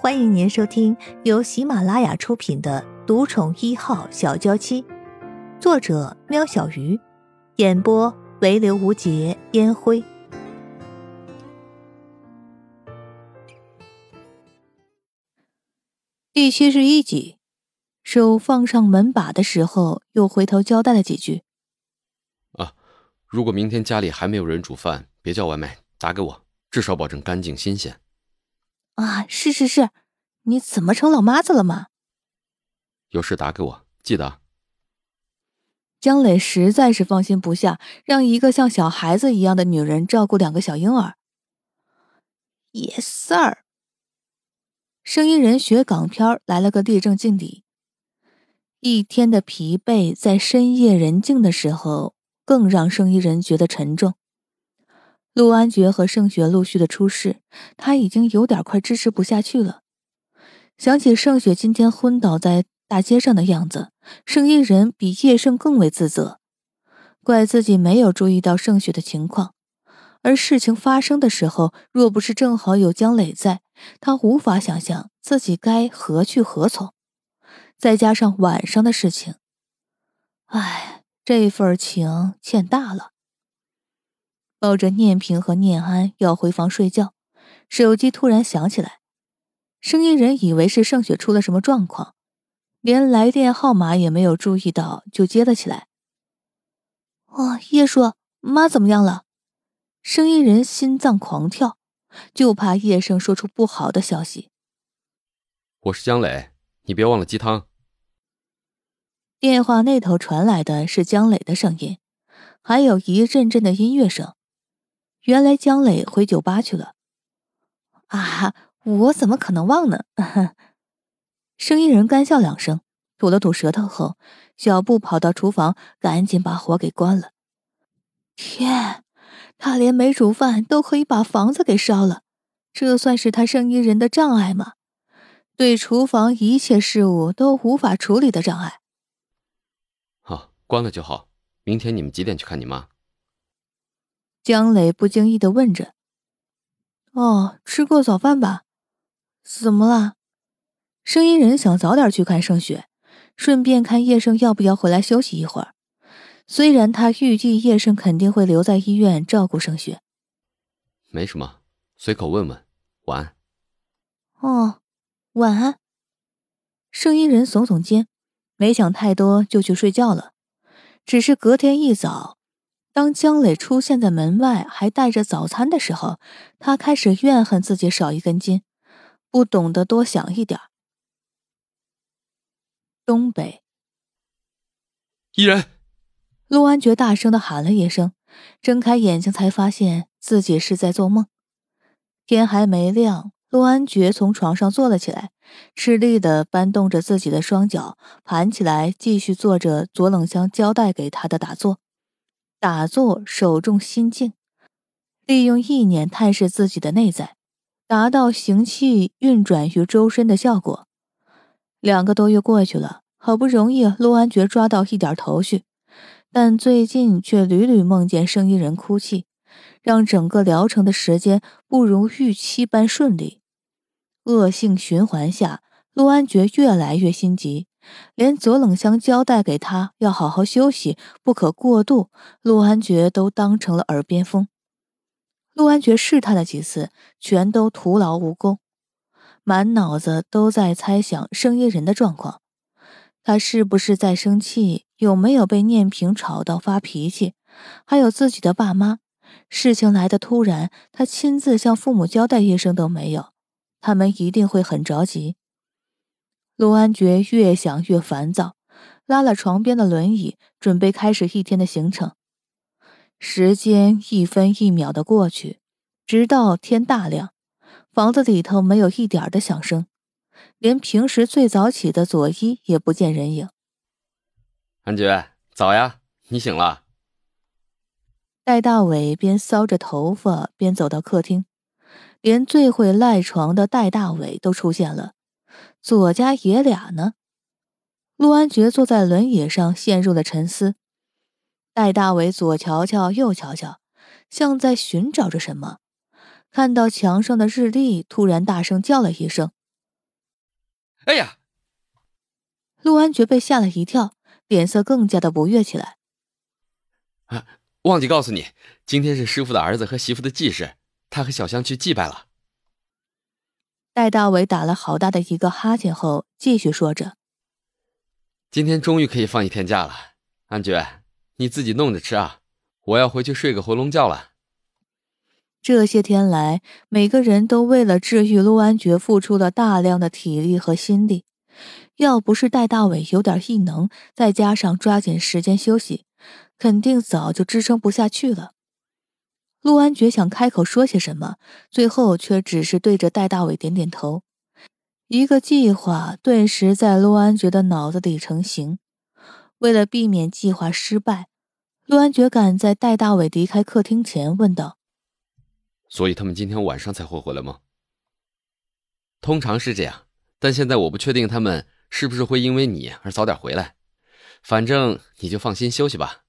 欢迎您收听由喜马拉雅出品的《独宠一号小娇妻》，作者：喵小鱼，演播：唯留无节烟灰。第七十一集，手放上门把的时候，又回头交代了几句：“啊，如果明天家里还没有人煮饭，别叫外卖，打给我，至少保证干净新鲜。”啊，是是是，你怎么成老妈子了嘛？有事打给我，记得。江磊实在是放心不下，让一个像小孩子一样的女人照顾两个小婴儿。Yes sir。声音人学港片来了个立正敬礼。一天的疲惫，在深夜人静的时候，更让声音人觉得沉重。陆安觉和盛雪陆续的出事，他已经有点快支持不下去了。想起盛雪今天昏倒在大街上的样子，盛一人比叶盛更为自责，怪自己没有注意到盛雪的情况。而事情发生的时候，若不是正好有江磊在，他无法想象自己该何去何从。再加上晚上的事情，唉，这份情欠大了。抱着念平和念安要回房睡觉，手机突然响起来，声音人以为是盛雪出了什么状况，连来电号码也没有注意到就接了起来。哦，叶叔，妈怎么样了？声音人心脏狂跳，就怕叶盛说出不好的消息。我是江磊，你别忘了鸡汤。电话那头传来的是江磊的声音，还有一阵阵的音乐声。原来江磊回酒吧去了，啊！我怎么可能忘呢？生意人干笑两声，吐了吐舌头后，小布跑到厨房，赶紧把火给关了。天，他连没煮饭都可以把房子给烧了，这算是他生意人的障碍吗？对厨房一切事务都无法处理的障碍。好，关了就好。明天你们几点去看你妈？江磊不经意的问着：“哦，吃过早饭吧？怎么了？”声音人想早点去看盛雪，顺便看叶盛要不要回来休息一会儿。虽然他预计叶盛肯定会留在医院照顾盛雪。没什么，随口问问。晚安。哦，晚安。声音人耸耸肩，没想太多就去睡觉了。只是隔天一早。当江磊出现在门外，还带着早餐的时候，他开始怨恨自己少一根筋，不懂得多想一点。东北，伊人，陆安觉大声的喊了一声，睁开眼睛才发现自己是在做梦。天还没亮，陆安觉从床上坐了起来，吃力的搬动着自己的双脚，盘起来继续做着左冷香交代给他的打坐。打坐，手重心静，利用意念探视自己的内在，达到行气运转于周身的效果。两个多月过去了，好不容易陆安觉抓到一点头绪，但最近却屡屡梦见生意人哭泣，让整个疗程的时间不如预期般顺利。恶性循环下，陆安觉越来越心急。连左冷香交代给他要好好休息，不可过度，陆安觉都当成了耳边风。陆安觉试探了几次，全都徒劳无功，满脑子都在猜想生意人的状况，他是不是在生气？有没有被念平吵到发脾气？还有自己的爸妈，事情来的突然，他亲自向父母交代一声都没有，他们一定会很着急。陆安觉越想越烦躁，拉了床边的轮椅，准备开始一天的行程。时间一分一秒的过去，直到天大亮，房子里头没有一点的响声，连平时最早起的佐伊也不见人影。安觉，早呀，你醒了。戴大伟边搔着头发边走到客厅，连最会赖床的戴大伟都出现了。左家爷俩呢？陆安觉坐在轮椅上，陷入了沉思。戴大伟左瞧瞧，右瞧瞧，像在寻找着什么。看到墙上的日历，突然大声叫了一声：“哎呀！陆安觉被吓了一跳，脸色更加的不悦起来。啊，忘记告诉你，今天是师傅的儿子和媳妇的忌日，他和小香去祭拜了。戴大伟打了好大的一个哈欠后，继续说着：“今天终于可以放一天假了，安觉，你自己弄着吃啊，我要回去睡个回笼觉了。”这些天来，每个人都为了治愈陆安觉付出了大量的体力和心力。要不是戴大伟有点异能，再加上抓紧时间休息，肯定早就支撑不下去了。陆安觉想开口说些什么，最后却只是对着戴大伟点点头。一个计划顿时在陆安觉的脑子里成型。为了避免计划失败，陆安觉赶在戴大伟离开客厅前问道。所以他们今天晚上才会回来吗？通常是这样，但现在我不确定他们是不是会因为你而早点回来。反正你就放心休息吧。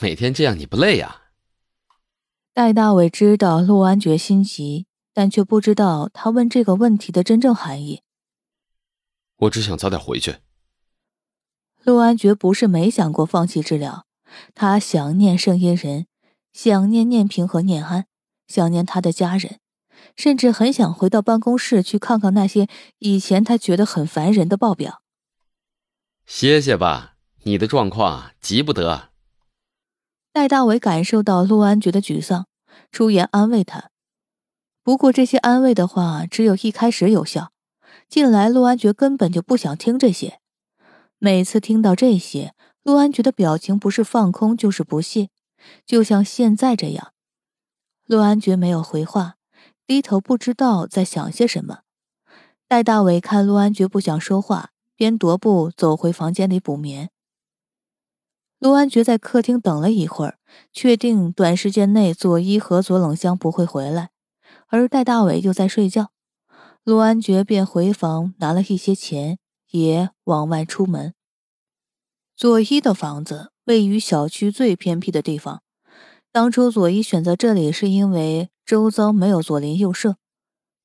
每天这样你不累呀？戴大伟知道陆安觉心急，但却不知道他问这个问题的真正含义。我只想早点回去。陆安觉不是没想过放弃治疗，他想念圣音人，想念念平和念安。想念他的家人，甚至很想回到办公室去看看那些以前他觉得很烦人的报表。歇歇吧，你的状况急不得。戴大伟感受到陆安觉的沮丧，出言安慰他。不过这些安慰的话只有一开始有效，近来陆安觉根本就不想听这些。每次听到这些，陆安觉的表情不是放空就是不屑，就像现在这样。陆安觉没有回话，低头不知道在想些什么。戴大伟看陆安觉不想说话，边踱步走回房间里补眠。陆安觉在客厅等了一会儿，确定短时间内左一和左冷香不会回来，而戴大伟又在睡觉，陆安觉便回房拿了一些钱，也往外出门。左一的房子位于小区最偏僻的地方。当初左一选择这里，是因为周遭没有左邻右舍，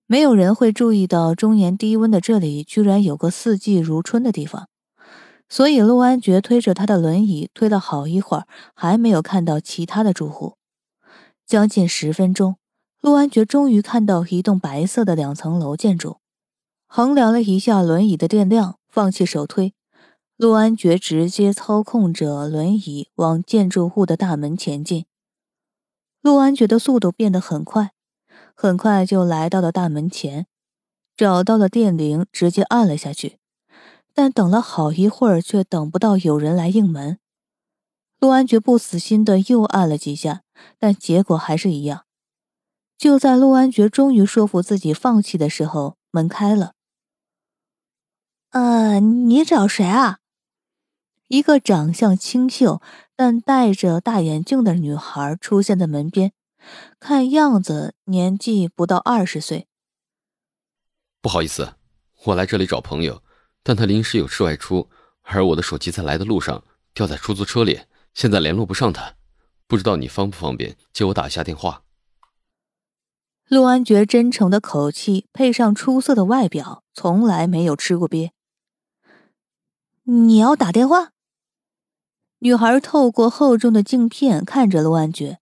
没有人会注意到终年低温的这里居然有个四季如春的地方。所以陆安觉推着他的轮椅推了好一会儿，还没有看到其他的住户。将近十分钟，陆安觉终于看到一栋白色的两层楼建筑。衡量了一下轮椅的电量，放弃手推，陆安觉直接操控着轮椅往建筑物的大门前进。陆安觉的速度变得很快，很快就来到了大门前，找到了电铃，直接按了下去。但等了好一会儿，却等不到有人来应门。陆安觉不死心的又按了几下，但结果还是一样。就在陆安觉终于说服自己放弃的时候，门开了。呃，你找谁啊？一个长相清秀但戴着大眼镜的女孩出现在门边，看样子年纪不到二十岁。不好意思，我来这里找朋友，但他临时有事外出，而我的手机在来的路上掉在出租车里，现在联络不上他，不知道你方不方便接我打一下电话？陆安觉真诚的口气配上出色的外表，从来没有吃过瘪。你要打电话？女孩透过厚重的镜片看着陆安觉，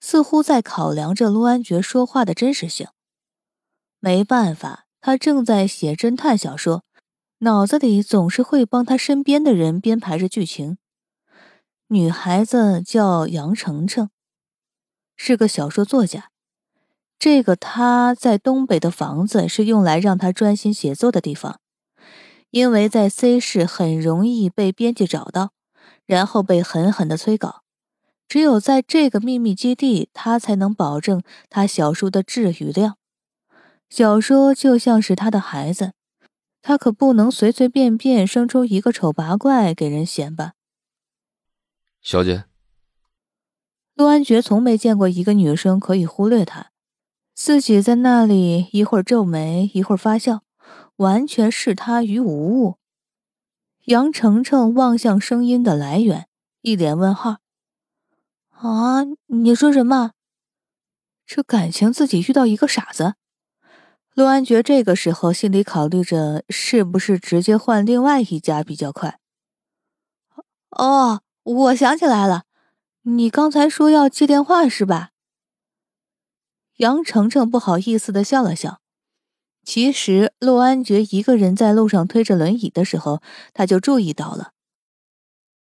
似乎在考量着陆安觉说话的真实性。没办法，他正在写侦探小说，脑子里总是会帮他身边的人编排着剧情。女孩子叫杨程程，是个小说作家。这个他在东北的房子是用来让他专心写作的地方，因为在 C 市很容易被编辑找到。然后被狠狠的催稿，只有在这个秘密基地，他才能保证他小说的质与量。小说就像是他的孩子，他可不能随随便便生出一个丑八怪给人嫌吧？小姐，陆安觉从没见过一个女生可以忽略他，自己在那里一会儿皱眉，一会儿发笑，完全视他于无物。杨程程望向声音的来源，一脸问号：“啊，你说什么？这感情自己遇到一个傻子？”陆安觉这个时候心里考虑着，是不是直接换另外一家比较快。哦，我想起来了，你刚才说要接电话是吧？杨程程不好意思的笑了笑。其实陆安觉一个人在路上推着轮椅的时候，他就注意到了，